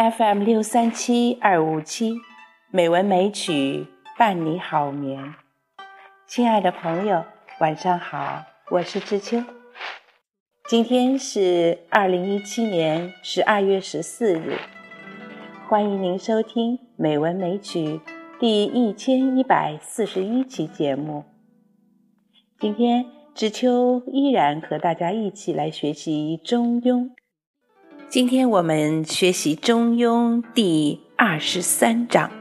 FM 六三七二五七，美文美曲伴你好眠。亲爱的朋友，晚上好，我是知秋。今天是二零一七年十二月十四日，欢迎您收听《美文美曲》第一千一百四十一期节目。今天知秋依然和大家一起来学习《中庸》。今天我们学习《中庸》第二十三章。《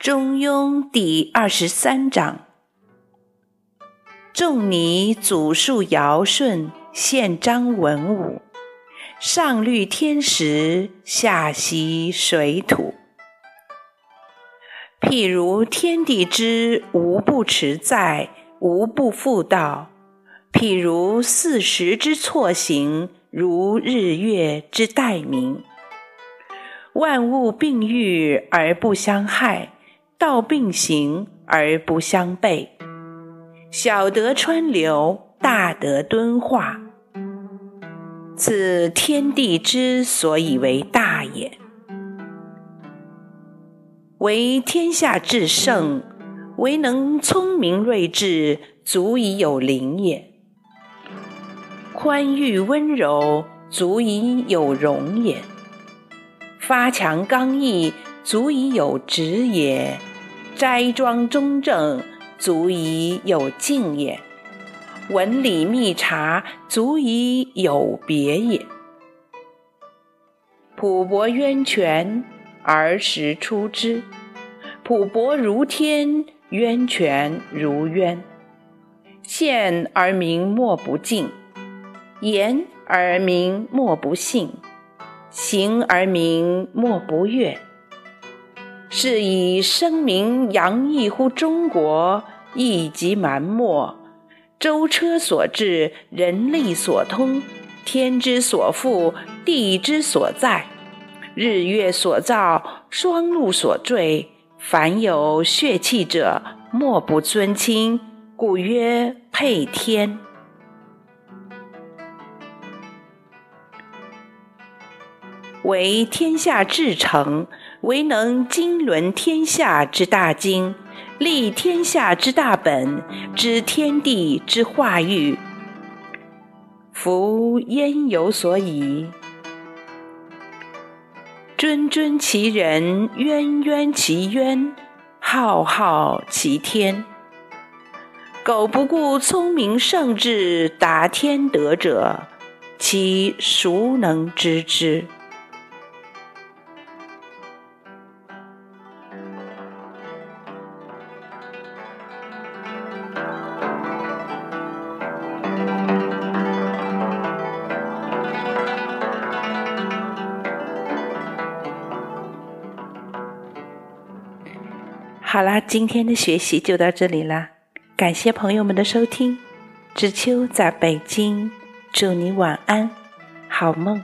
中庸》第二十三章。仲尼祖述尧舜，宪章文武，上虑天时，下习水土。譬如天地之无不持在，无不复道；譬如四时之错行，如日月之待明。万物并育而不相害，道并行而不相悖。小德川流，大德敦化，此天地之所以为大也。为天下至圣，唯能聪明睿智，足以有灵也；宽裕温柔，足以有容也；发强刚毅，足以有直也；斋庄中正。足以有敬也，文理密察，足以有别也。朴博渊泉，而时出之；朴博如天，渊泉如渊。见而民莫不敬，言而民莫不信，行而民莫不悦。是以声名扬溢乎中国，亦及蛮貊。舟车所至，人力所通，天之所覆，地之所在，日月所造，双陆所坠。凡有血气者，莫不尊亲，故曰配天。为天下至诚。唯能经纶天下之大经，立天下之大本，知天地之化育。夫焉有所以？谆谆其人，渊渊其渊，浩浩其天。苟不顾聪明圣智，达天德者，其孰能知之？好啦，今天的学习就到这里啦，感谢朋友们的收听。知秋在北京，祝你晚安，好梦。